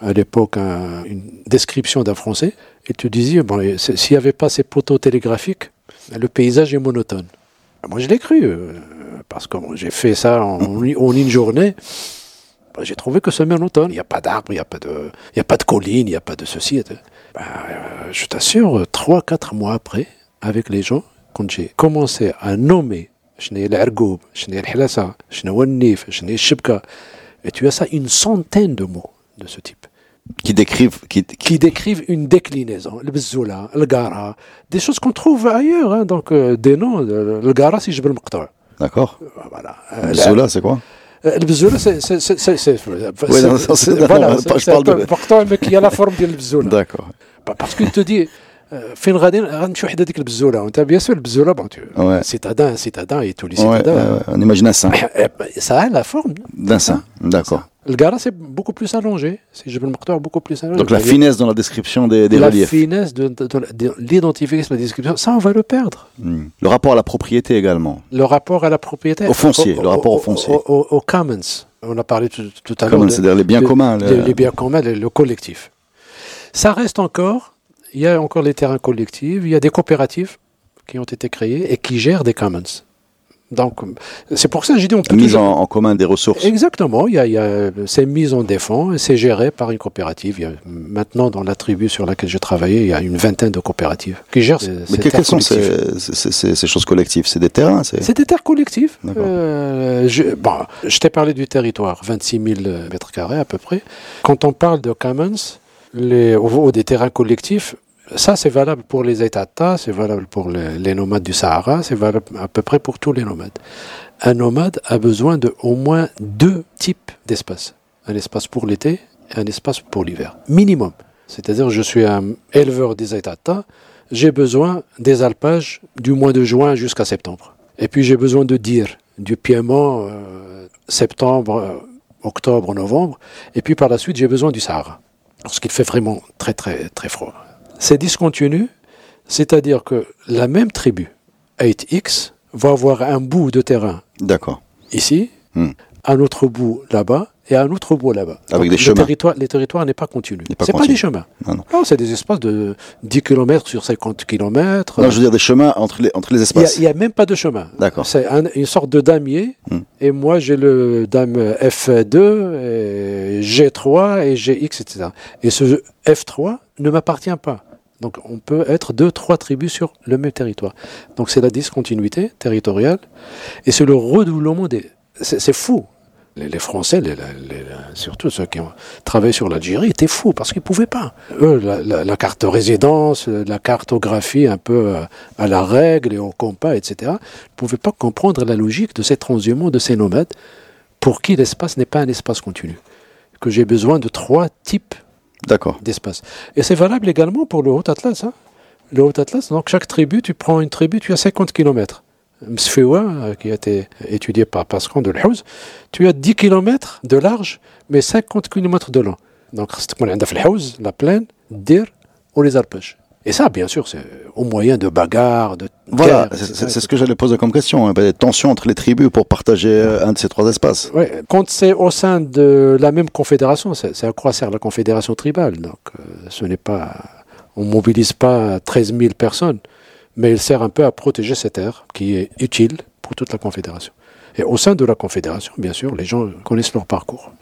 à l'époque un- une description d'un Français et tu disais, bon, s'il n'y avait pas ces poteaux télégraphiques, le paysage est monotone. Moi, je l'ai cru, euh, parce que j'ai fait ça en une journée. Ben, j'ai trouvé que c'est monotone. Il n'y a pas d'arbres, il n'y a pas de, il y a pas de collines, il n'y a pas de ceci. et de- Ben, euh, je t'assure, trois, quatre mois après, avec les gens, quand j'ai commencé à nommer شنو هي العرقوب شنو هي الحلاسة شنو هو النيف شنو هي الشبكة et tu as ça une centaine de mots de ce type qui décrivent, qui, qui- qui décrivent une déclinaison. Le bzoula, le gara, des choses qu'on trouve ailleurs. hein, donc, euh, des noms. euh, Le gara, si je veux le maqta'. d'accord. Voilà. Euh, Zola, c'est quoi Euh, Le bzoula, c'est. c'est- c'est- c'est- c'est- Oui, non, c'est- c'est- c'est- non, Voilà, pas- c'est je parle c'est de- important, mais qui a la forme de le D'accord. Bah, Parce qu'il te dit. euh, فين غادي غنمشيو حدا ديك البزوله وانت بيان سور البزوله بون Ouais. سيتادان سيتادان et tous les Ouais, citadins ouais, ouais, on imagine un saint. Eh ben, ça a la forme D'un saint. D'accord. le gara c'est beaucoup plus allongé si je veux le marteau beaucoup plus allongé Donc la finesse dans la description des, des la reliefs. finesse de, de- de- de l'identification, la description, ça on va le perdre. Hmm. Le rapport à la propriété également. Le rapport à la propriété. Au foncier, le rapport au foncier. Au, au- au commons. On a parlé tout, tout à l'heure. Commons, de- c'est-à-dire les biens de- communs, de- le- Les, biens communs, le, le collectif. Ça reste encore, il y a encore les terrains collectifs, il y a des coopératives qui ont été créées et qui gèrent des commons. Donc, c'est pour ça que j'ai dit on peut Mise toujours- en, en commun des ressources. Exactement, il y a, il y a- c'est mis en défense et c'est géré par une coopérative. Il y a, maintenant, dans la tribu sur laquelle j'ai travaillé, il y a une vingtaine de coopératives qui gèrent ces, Mais quelles sont ces, choses collectives? C'est des terrains c'est... Des terres collectives. D'accord. Euh, je, bon, je t'ai parlé du territoire, 26 000 mètres carrés à peu près. Quand on parle de commons, les, ou des terrains collectifs, ça c'est valable pour les États, c'est valable pour les, nomades du Sahara, c'est valable à peu près pour tous les nomades. Un nomade a besoin de au moins deux types d'espace. Un espace pour l'été et un espace pour l'hiver. Minimum. C'est-à-dire, je suis un éleveur des États, j'ai besoin des alpages du mois de juin jusqu'à septembre. Et puis j'ai besoin de dire du piémont euh, septembre, euh, octobre, novembre. Et puis par la suite, j'ai besoin du Sahara. Lorsqu'il fait vraiment très très très froid. C'est discontinu, c'est-à-dire que la même tribu, 8X, va avoir un bout de terrain D'accord. ici, Hmm. un autre bout là-bas et un autre bout là-bas. Avec Donc, des le chemins. Territoire, les territoires n'est pas continu. N'est pas des chemins. Non, non. c'est des espaces de 10 km sur 50 km. Non, je veux dire des chemins entre les, entre les Il espaces. n'y a, même pas de chemin. D'accord. C'est un- une sorte de damier. Hmm. Et moi, j'ai le dame F2, et G3 et GX, etc. Et ce F3 ne m'appartient pas. Donc, on peut être deux, trois tribus sur le même territoire. Donc, c'est la discontinuité territoriale. Et c'est le redoublement des. C'est fou. Les, Français, surtout ceux qui ont travaillé sur l'Algérie, étaient fous parce qu'ils ne pouvaient pas. Eux, la, carte de résidence, la cartographie un peu euh, à la règle et au compas, etc., ne pouvaient pas comprendre la logique de ces transhumants, de ces nomades, pour qui l'espace n'est pas un espace continu. Que j'ai besoin de trois types. D'espace. Et c'est valable également pour le Haut-Atlas. hein. Le Haut-Atlas, donc chaque tribu, tu prends une tribu, tu as 50 km. Msfewa, euh, qui a été étudié par Pascal de Lhouz, tu as 10 km de large, mais 50 km de long. Donc, la plaine, Dir ou les alpages. Et ça, bien sûr, c'est au moyen de bagarres, de Voilà, c'est ce que j'allais poser comme question. hein. Des tensions entre les tribus pour partager euh, un de ces trois espaces. Ouais, quand c'est au sein de la même confédération, c'est c'est à quoi sert la confédération tribale Donc, euh, ce n'est pas, on mobilise pas 13 000 personnes, mais il sert un peu à protéger cette terre qui est utile pour toute la confédération. Et au sein de la confédération, bien sûr, les gens connaissent leur parcours.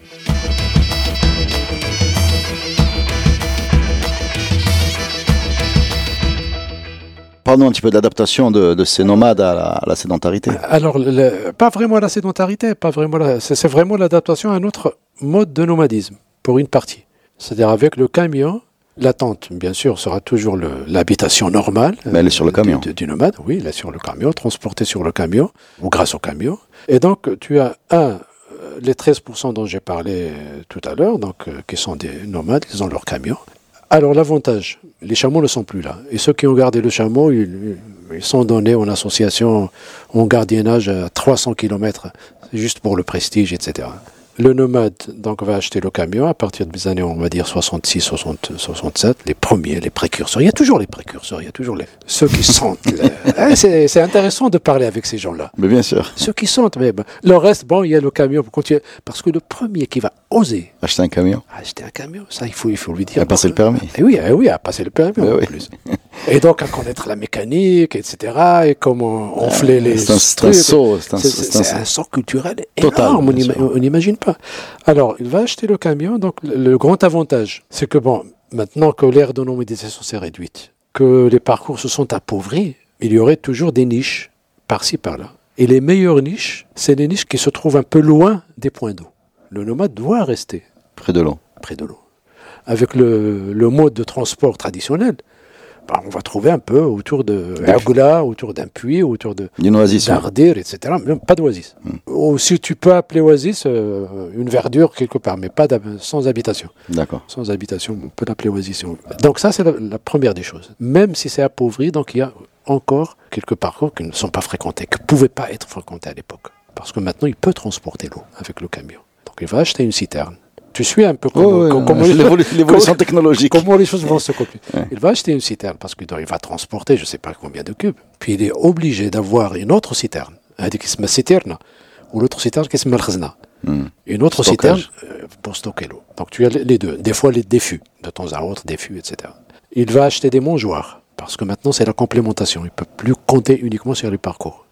Parlons un petit peu de, de ces nomades à la, à la sédentarité. Alors, le- pas vraiment la sédentarité, pas vraiment la- c'est vraiment l'adaptation à un autre mode de nomadisme, pour une partie. C'est-à-dire avec le camion, la tente, bien sûr, sera toujours l'habitation normale. Mais elle est sur le euh, camion. Du, du nomade, oui, elle est sur le camion, transportée sur le camion, ou grâce au camion. Et donc, tu as un, euh, les 13% dont j'ai parlé euh, tout à l'heure, donc, qui sont des nomades, ils ont leur camion. Alors l'avantage, les chameaux ne sont plus là. Et ceux qui ont gardé le chameau, ils, sont donnés en association, en gardiennage à 300 km, juste pour le prestige, etc. Le nomade donc va acheter le camion à partir des années, on va dire 66, 60, 67, les premiers, les précurseurs. Il y a toujours les précurseurs, il y a toujours les, ceux qui sentent. Eh, c'est intéressant de parler avec ces gens-là. Mais bien sûr, Ceux qui sentent, mais ben, le reste, bon, il y a le camion pour continuer. Parce que le premier qui va oser acheter un camion, acheter un camion, ça, il faut, il faut lui dire. à passer le permis. Et oui, eh oui, à passer le permis Mais en oui. plus. Et donc à connaître la mécanique, etc. Et comment enfler les. C'est un, c'est un saut, c'est un, saut. culturel Total, énorme, on sûr. on n'imagine pas. Alors, il va acheter le camion, donc le, grand avantage, c'est que bon, maintenant que l'ère de nomadisation s'est réduite, que les parcours se sont appauvris, il y aurait toujours des niches, par-ci, par-là. Et les meilleures niches, c'est les niches qui se trouvent un peu loin des points d'eau. Le nomade doit rester Près de l'eau. près de l'eau. avec le, le mode de transport traditionnel, bah, on va trouver un peu autour de autour d'un puits, autour de D'une oasis. ouais. d'Ardir, etc. Mais pas d'oasis. Ou si tu peux appeler oasis euh, une verdure quelque part, mais pas sans habitation. D'accord. Sans habitation, on peut l'appeler oasis. si on veut. Donc ça, c'est la, la première des choses. Même si c'est appauvri, donc il y a encore quelques parcours qui ne sont pas fréquentés, qui ne pouvaient pas être fréquentés à l'époque. Parce que maintenant, il peut transporter l'eau avec le camion. Donc il va acheter une citerne tu suis un peu comment. Comment les choses vont se copier. Il va acheter une citerne parce qu'il va transporter je ne sais pas combien de cubes. Puis il est obligé d'avoir une autre citerne, une citerne, ou l'autre citerne qui s'appelle khazna. Une autre citerne euh, pour stocker l'eau. Donc tu as les deux. Des fois, les défus, de temps à autre, défus, etc. Il va acheter des mangeoires parce que maintenant, c'est la complémentation. Il ne peut plus compter uniquement sur les parcours.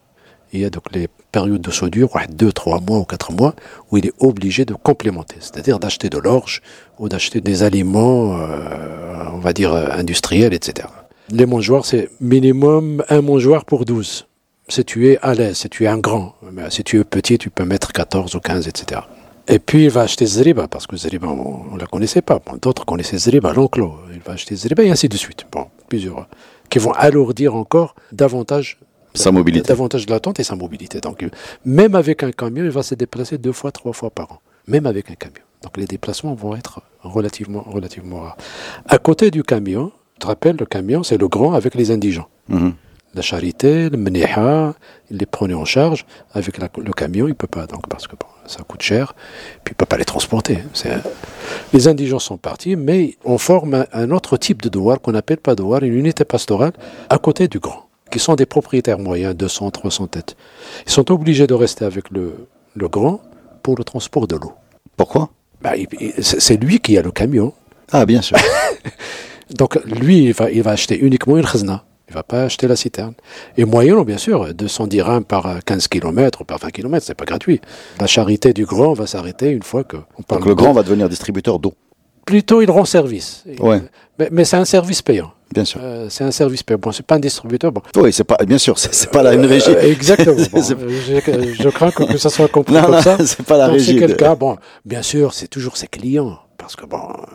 Il y a donc les périodes de soudure, ouais, deux, trois mois ou quatre mois, où il est obligé de complémenter, c'est-à-dire d'acheter de l'orge ou d'acheter des aliments, euh, on va dire, euh, industriels, etc. Les mangeoires, c'est minimum un mangeoir pour 12. Si tu es à l'aise, si tu es un grand, mais si tu es petit, tu peux mettre 14 ou 15, etc. Et puis il va acheter Zriba, parce que Zriba, on ne la connaissait pas. D'autres connaissaient Zriba, l'enclos. Il va acheter Zriba et ainsi de suite. Bon, plusieurs. euh, Qui vont alourdir encore davantage Sa mobilité. davantage de l'attente et sa mobilité. Donc, même avec un camion, il va se déplacer deux fois, trois fois par an. Même avec un camion. Donc, les déplacements vont être relativement, relativement rares. À côté du camion, tu te rappelles, le camion, c'est le grand avec les indigents. Mhm. La charité, le meniha, il les prenait en charge. Avec la- le camion, il ne peut pas, donc, parce que bon, ça coûte cher. Puis il ne peut pas les transporter. Les indigents sont partis, mais on forme un, un autre type de douar qu'on appelle pas douar, une unité pastorale, à côté du grand, qui sont des propriétaires moyens, 200, 300 têtes. Ils sont obligés de rester avec le, le grand pour le transport de l'eau. Pourquoi? Bah, c'est lui qui a le camion. Ah, bien sûr. Donc lui, il va, il va acheter uniquement une khazna. Il va pas acheter la citerne. Et moyennant, bien sûr, 200 dirhams par euh, 15 km ou par 20 km, c'est pas gratuit. La charité du grand va s'arrêter une fois que on parle Donc le grand va devenir distributeur d'eau. Plutôt, il rend service. Ouais. Mais, mais c'est un service payant. Bien sûr. Euh, c'est un service payant. Bon, c'est pas un distributeur. Bon. Oui, c'est pas, bien sûr, c'est pas la une régie. Euh, exactement. Bon, euh, je, je crains que, que ça soit compris Non, comme non, ça. c'est pas la Donc, régie. C'est de- quelqu'un, bon, bien sûr, c'est toujours ses clients, parce que bon, euh,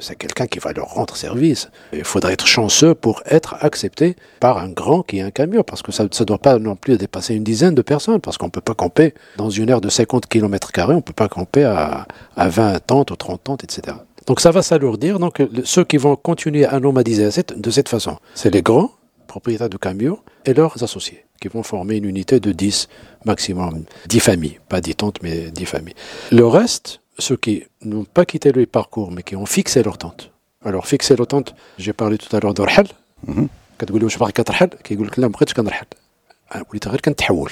c'est quelqu'un qui va leur rendre service. Il faudrait être chanceux pour être accepté par un grand qui a un camion, parce que ça ne doit pas non plus dépasser une dizaine de personnes, parce qu'on ne peut pas camper dans une aire de 50 km, on ne peut pas camper à, à 20 tentes ou 30 tentes, etc. Donc ça va s'alourdir. Donc le- ceux qui vont continuer à nomadiser à cette- de cette façon, c'est les grands propriétaires de camions et leurs associés, qui vont former une unité de 10 maximum, 10 familles, pas 10 tentes, mais 10 familles. Le reste, ceux qui n'ont pas quitté le parcours, mais qui ont fixé leur tente. Alors, fixer leur tente, j'ai parlé tout à l'heure de رحل. Mhm. كتقول له واش باغي كترحل كيقول لك لا ما بغيتش كنرحل أنا وليت غير كنتحول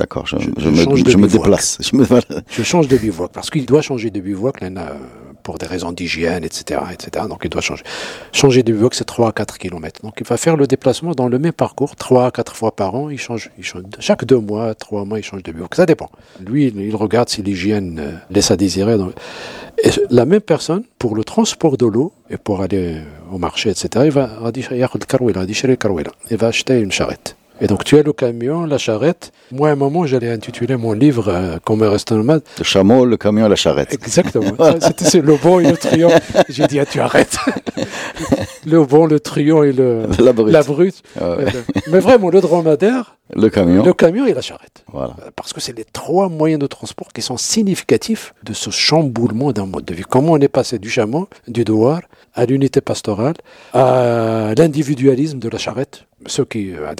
D'accord, je, Je- je je me, change de je me bivouac. déplace. Je me, voilà. je change de bivouac parce qu'il doit changer de bivouac là, là, pour des raisons d'hygiène, etc., etc. Donc il doit changer. Changer du box, c'est 3 à 4 km. Donc il va faire le déplacement dans le même parcours, 3 à 4 fois par an. Il change, il change chaque 2 mois, 3 mois, il change de box. Ça dépend. Lui, il regarde si l'hygiène laisse à désirer. La même personne, pour le transport de l'eau et pour aller au marché, etc., il va acheter une charrette. Et donc tu as le camion, la charrette. Moi, à un moment, j'allais intituler mon livre euh, Comme un nomade. Le chameau, le camion, la charrette. Exactement. C'était c'est le bon et le truand. J'ai dit, ah, tu arrêtes. le bon, le truand et le, La brute. la brute. Ah ouais. Mais vraiment, le dromadaire, Le camion. le camion et la charrette. Voilà. Parce que c'est les trois moyens de transport qui sont significatifif de ce chamboulement d'un mode de vie. Comment on est passé du chameau, du douar, à l'unité pastorale, à l'individualisme de la charrette. Ceux qui, euh,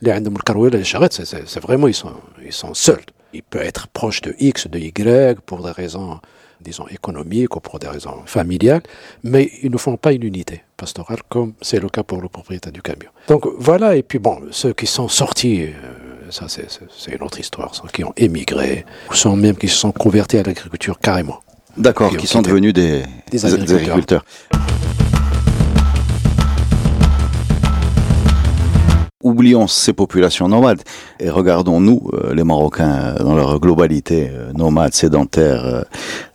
les charrettes, c'est vraiment, ils sont, ils sont seuls. Ils peuvent être proches de X, de Y, pour des raisons, disons, économiques ou pour des raisons familiales, mais ils ne font pas une unité pastorale comme c'est le cas pour le propriétaire du camion. Donc voilà, et puis bon, ceux qui sont sortis, euh, ça c'est une autre histoire, ceux qui ont émigré, ou ceux même qui se sont convertis à l'agriculture carrément. D'accord, Qui ont qui sont devenus des, agriculteurs. des agriculteurs. Oublions ces populations nomades et regardons-nous, euh, les Marocains, euh, dans leur globalité, euh, nomades, sédentaires, euh,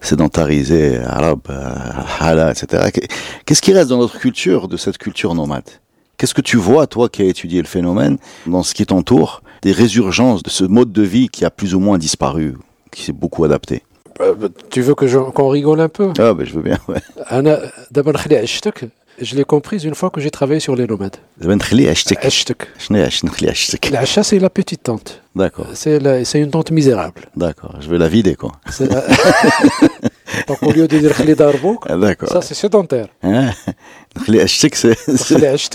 sédentarisés, arabes, euh, hala, etc. Qu'est- Qu'est-ce qui reste dans notre culture, de cette culture nomade? Qu'est-ce que tu vois, toi qui as étudié le phénomène, dans ce qui t'entoure, des résurgences de ce mode de vie qui a plus ou moins disparu, qui s'est beaucoup adapté? Euh, tu veux que je, qu'on rigole un peu Ah, ben je veux bien, ouais. D'abord, je l'ai comprise une fois que j'ai travaillé sur les nomades. L'asha, c'est la petite tante. D'accord. C'est, la, c'est une tante misérable. D'accord, je vais la vider, quoi. C'est la... Donc, au lieu de dire khli darbouk, ah, ça, c'est sédentaire. Hein? Khli ashtik, c'est.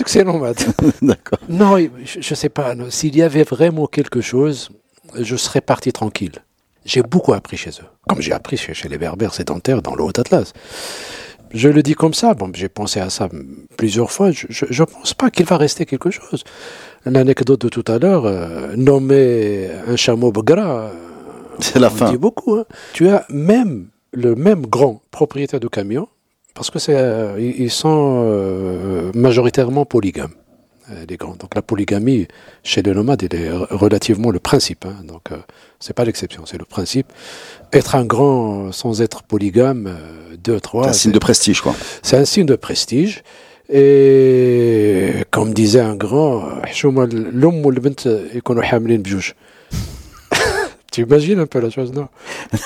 C'est nomade. D'accord. Non, je ne sais pas. S'il y avait vraiment quelque chose, je serais parti tranquille. J'ai beaucoup appris chez eux. Comme j'ai appris chez, chez les berbères sédentaires dans le Haut-Atlas. Je le dis comme ça. Bon, j'ai pensé à ça plusieurs fois. Je ne pense pas qu'il va rester quelque chose. L'anecdote de tout à l'heure, euh, nommer un chameau Begra, euh, C'est la fin. dit beaucoup. hein. Tu as même le même grand propriétaire de camion, parce que c'est, euh, ils sont euh, majoritairement polygames, euh, donc la polygamie chez les nomades, elle est relativement le principe. Hein. donc euh, c'est pas l'exception, c'est le principe. Être un grand sans être polygame, euh, deux, trois. C'est un signe de prestige, quoi. C'est un signe de prestige. Et comme disait un grand, l'homme ou le bint, ils sont hamlin Tu imagines un peu la chose, non?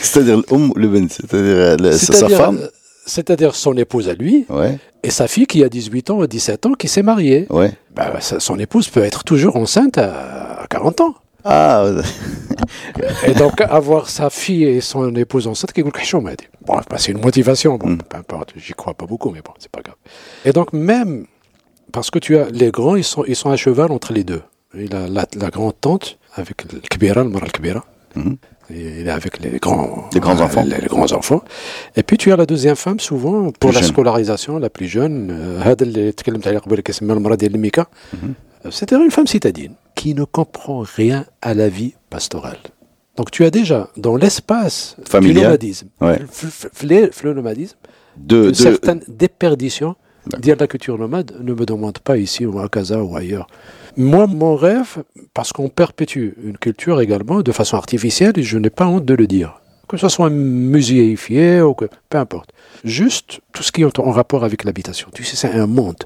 C'est-à-dire l'homme ou le bint, c'est-à-dire euh, sa femme? C'est-à-dire son épouse à lui Ouais, et sa fille qui a 18 ans ou 17 ans qui s'est mariée. ouais. Bah, son épouse peut être toujours enceinte à à 40 ans. Ah, Et donc avoir sa fille et son épouse enceinte, qui. Bon, bah, c'est une motivation, bon, Mm. peu importe, j'y crois pas beaucoup, mais bon, c'est pas grave. Et donc même, parce que tu as les grands, ils sont, ils sont à cheval entre les deux. Il a la, la grande tante avec le kbira, le mara le kbira. Mhm et avec les grands, les grands euh, enfants. Les, grands enfants. Et puis tu as la deuxième femme souvent pour la scolarisation la plus jeune. Euh, C'était mhm. euh, une femme citadine qui ne comprend rien à la vie pastorale. Donc tu as déjà dans l'espace du nomadisme, le nomadisme, certaines déperditions. Dire la culture nomade, ne me demande pas ici ou à Casa ou ailleurs Moi, mon rêve, parce qu'on perpétue une culture également de façon artificielle, et je n'ai pas honte de le dire. Que ce soit muséifié ou que, peu importe. Juste tout ce qui est en rapport avec l'habitation. Tu sais, c'est un monde.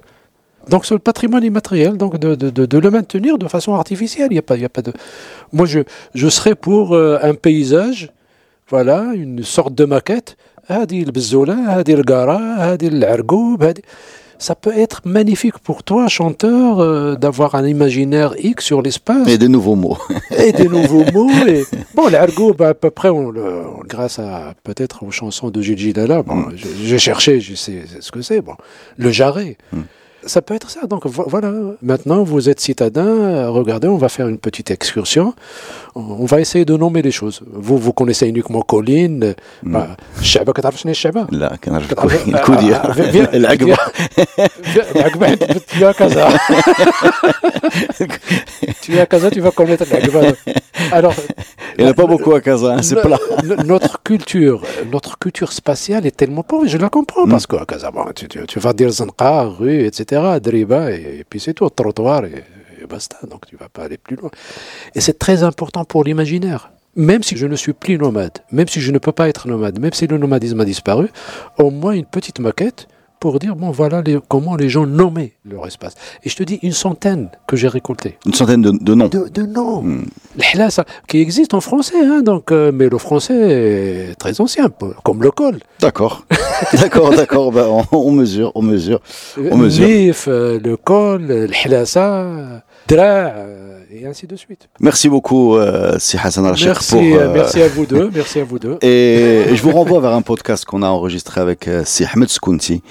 Donc, c'est le patrimoine immatériel, donc de, de, de, de le maintenir de façon artificielle. Il y a pas, il y a pas de. Moi, je, je serais pour euh, un paysage, voilà, une sorte de maquette. هذه البزولة هذه القارة هذه العرقوب هذه ça peut être magnifique pour toi, chanteur, euh, d'avoir un imaginaire X sur l'espace et des nouveaux mots. et des nouveaux mots. Et... Bon, l'argot, bah, à peu près, on le, grâce à peut-être aux chansons de Gigi Dalla, bon, Mm. j'ai- j'ai cherché, je sais ce que c'est. Bon, le jarret. Mm. Ça peut être ça. Donc voilà, maintenant vous êtes citadin, euh, regardez, on va faire une petite excursion. On va essayer de nommer les choses. Vous, vous connaissez uniquement Colline. Chaba, tu sais Chaba Là, Koudia, ah, ah, l'Agba. L'Agba, tu es à Casa. Tu es à Casa, tu vas connaître l'Agba. Alors, Il n'y en a pas beaucoup à Casa, hein, c'est plat. Notre culture, notre culture spatiale est tellement pauvre, je la comprends, mm. parce qu'à Casa, tu, vas dire Zanqa, rue, etc. Et, puis c'est tout, trottoir, et, et basta, donc tu vas pas aller plus loin. Et c'est très important pour l'imaginaire. Même si je ne suis plus nomade, même si je ne peux pas être nomade, même si le nomadisme a disparu, au moins une petite maquette pour dire, bon, voilà les- comment les gens nommaient leur espace. Et je te dis, une centaine que j'ai récolté Une centaine de, de noms. de, de noms. Mm. L'hlasa, qui existe en français, hein, donc, euh, mais le français est très ancien, comme le col. D'accord. D'accord, d'accord. bah, on, on mesure, on mesure. On mesure. L'if, euh, le col, l'hlasa, dra, euh, et ainsi de suite. Merci beaucoup, euh, Si Hassan Rachid, Merci, pour. euh, euh, merci à vous deux, merci à vous deux. Et je vous renvoie vers un podcast qu'on a enregistré avec euh, Si Ahmed Skounti.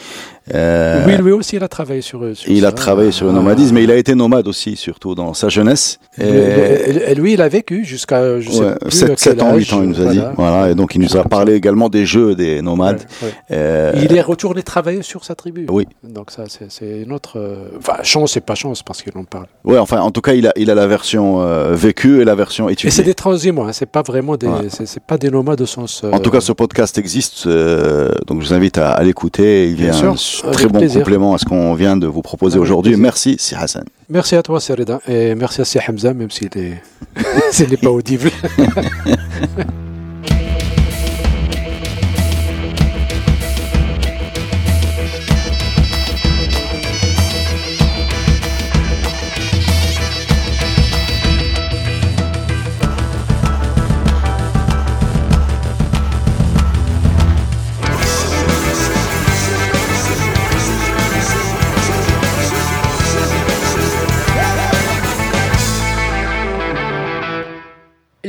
Euh, oui, lui aussi, il a travaillé sur, sur il ça. a travaillé sur le nomadisme, mais il a été nomade aussi, surtout dans sa jeunesse. Et, Et, et lui, il a vécu jusqu'à, je sais ouais, plus 7, à 7 quel ans, âge, 8 ans, il nous a dit. voilà. Et donc il nous a parlé également des jeux des nomades. Ouais, ouais. Euh, Il est retourné travailler sur sa tribu. Oui. Donc ça, c'est une autre... euh, Enfin, chance et pas chance, parce qu'il en parle. Ouais, enfin, en tout cas, il a, il a la version euh, vécue et la version Et c'est étudiée. des transhumants, hein, c'est pas vraiment des, c'est pas des nomades au sens. En tout cas, ce podcast existe, donc je vous invite à, à l'écouter. Il Bien vient avec très bon plaisir. complément à ce qu'on vient de vous proposer aujourd'hui. Merci, Si Hassan. Merci à toi, Serida, et merci à Si Hamza, même s'il n'est pas audible.